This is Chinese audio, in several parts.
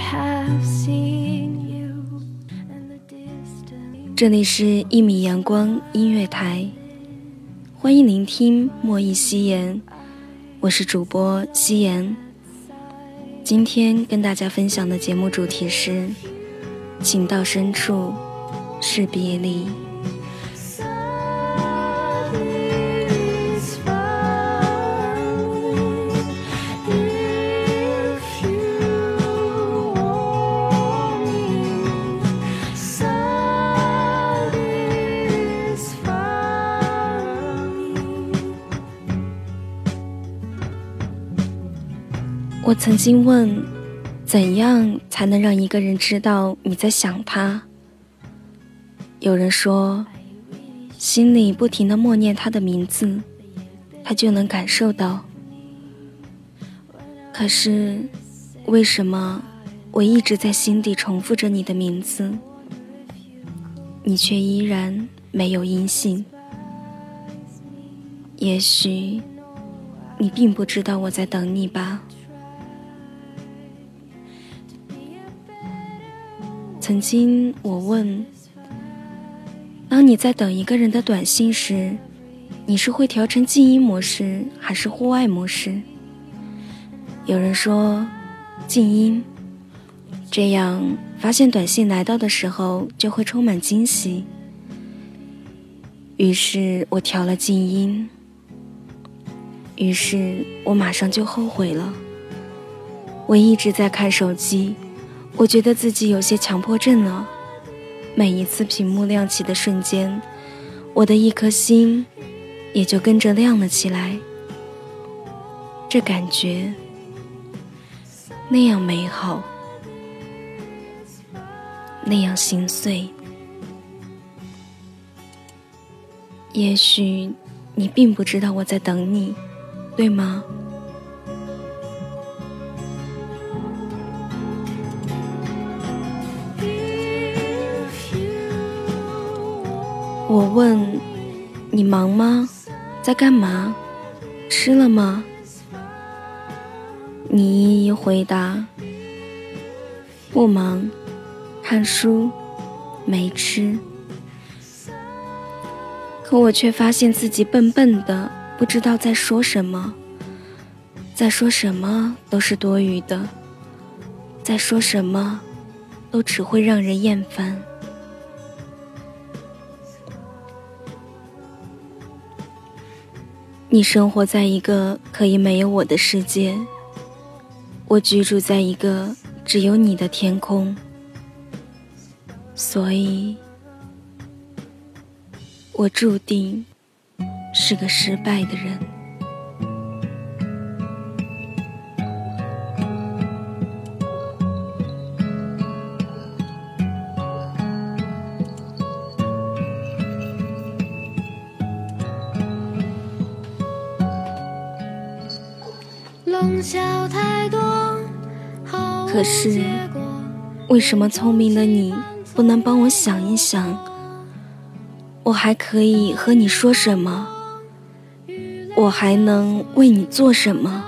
Have seen you and the 这里是《一米阳光音乐台》，欢迎聆听莫弈夕颜，我是主播夕颜。今天跟大家分享的节目主题是“情到深处是别离”。我曾经问，怎样才能让一个人知道你在想他？有人说，心里不停的默念他的名字，他就能感受到。可是，为什么我一直在心底重复着你的名字，你却依然没有音信？也许，你并不知道我在等你吧。曾经我问，当你在等一个人的短信时，你是会调成静音模式还是户外模式？有人说静音，这样发现短信来到的时候就会充满惊喜。于是我调了静音，于是我马上就后悔了。我一直在看手机。我觉得自己有些强迫症了。每一次屏幕亮起的瞬间，我的一颗心也就跟着亮了起来。这感觉那样美好，那样心碎。也许你并不知道我在等你，对吗？问你忙吗？在干嘛？吃了吗？你一一回答：不忙，看书，没吃。可我却发现自己笨笨的，不知道在说什么，在说什么都是多余的，在说什么都只会让人厌烦。你生活在一个可以没有我的世界，我居住在一个只有你的天空，所以，我注定是个失败的人。可是为什么聪明的你不能帮我想一想？我还可以和你说什么？我还能为你做什么？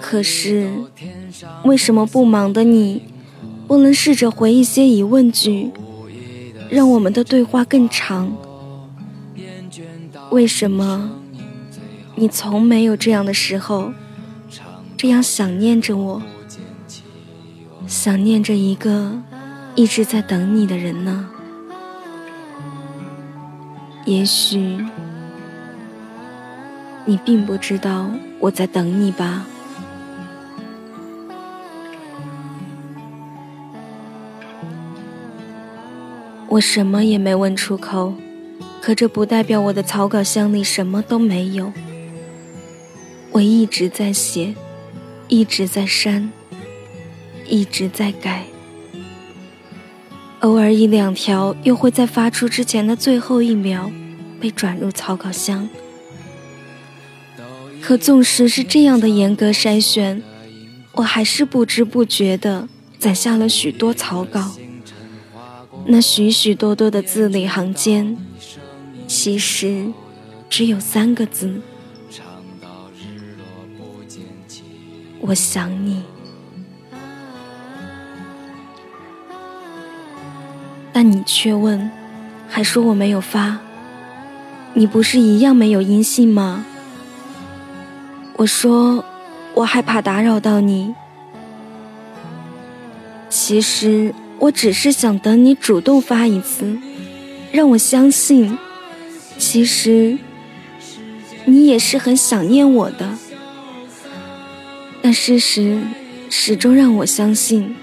可是，为什么不忙的你，不能试着回一些疑问句，让我们的对话更长？为什么你从没有这样的时候，这样想念着我，想念着一个一直在等你的人呢？也许你并不知道我在等你吧。我什么也没问出口，可这不代表我的草稿箱里什么都没有。我一直在写，一直在删，一直在改，偶尔一两条又会在发出之前的最后一秒被转入草稿箱。可纵使是这样的严格筛选，我还是不知不觉地攒下了许多草稿。那许许多多的字里行间，其实只有三个字：我想你。但你却问，还说我没有发，你不是一样没有音信吗？我说，我害怕打扰到你。其实。我只是想等你主动发一次，让我相信，其实你也是很想念我的。但事实始终让我相信，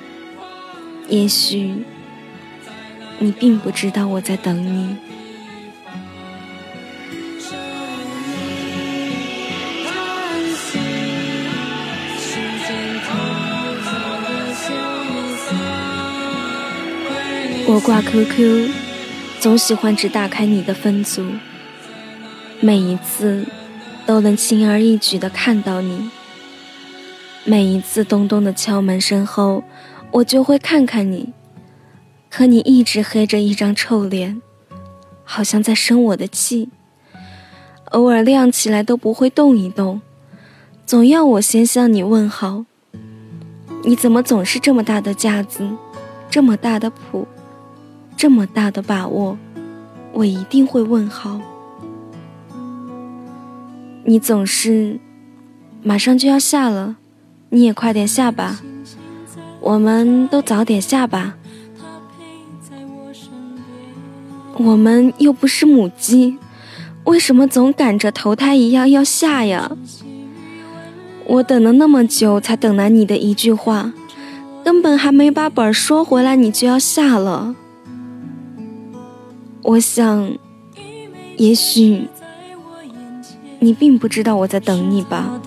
也许你并不知道我在等你。我挂 QQ，总喜欢只打开你的分组，每一次都能轻而易举地看到你。每一次咚咚的敲门声后，我就会看看你，可你一直黑着一张臭脸，好像在生我的气。偶尔亮起来都不会动一动，总要我先向你问好。你怎么总是这么大的架子，这么大的谱？这么大的把握，我一定会问好。你总是马上就要下了，你也快点下吧。我们都早点下吧。我们又不是母鸡，为什么总赶着投胎一样要下呀？我等了那么久，才等来你的一句话，根本还没把本儿说回来，你就要下了。我想，也许你并不知道我在等你吧。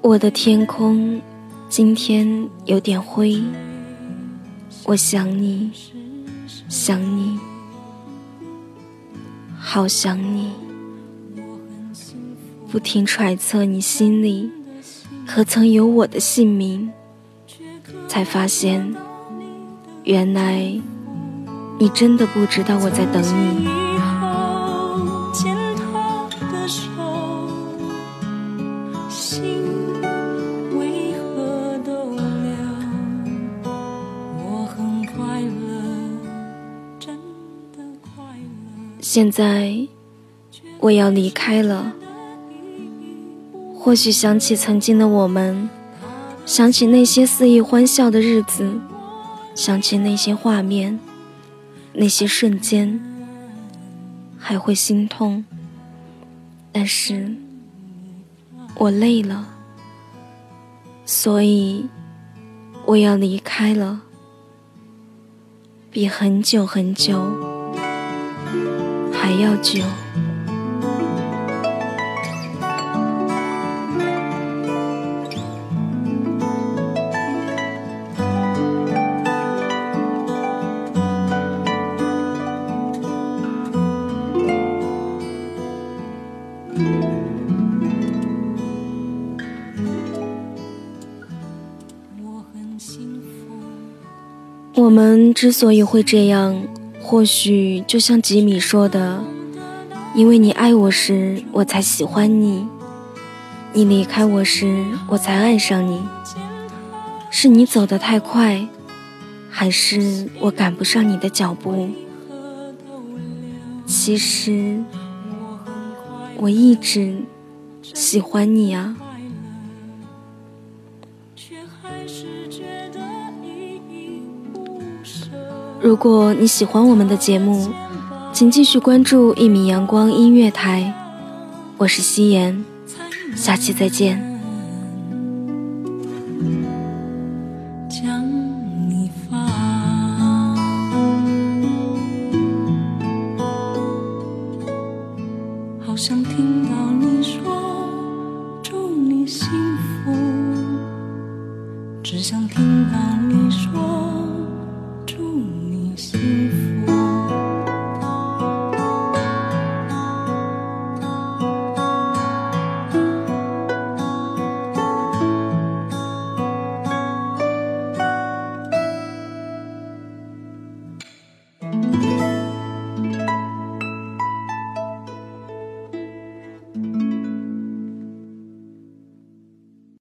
我的天空今天有点灰，我想你，想你，好想你，不停揣测你心里可曾有我的姓名，才发现，原来你真的不知道我在等你。现在我要离开了，或许想起曾经的我们，想起那些肆意欢笑的日子，想起那些画面，那些瞬间，还会心痛。但是，我累了，所以我要离开了，比很久很久。还要久。我们之所以会这样。或许就像吉米说的，因为你爱我时，我才喜欢你；你离开我时，我才爱上你。是你走得太快，还是我赶不上你的脚步？其实我一直喜欢你啊。如果你喜欢我们的节目，请继续关注一米阳光音乐台。我是夕颜，下期再见。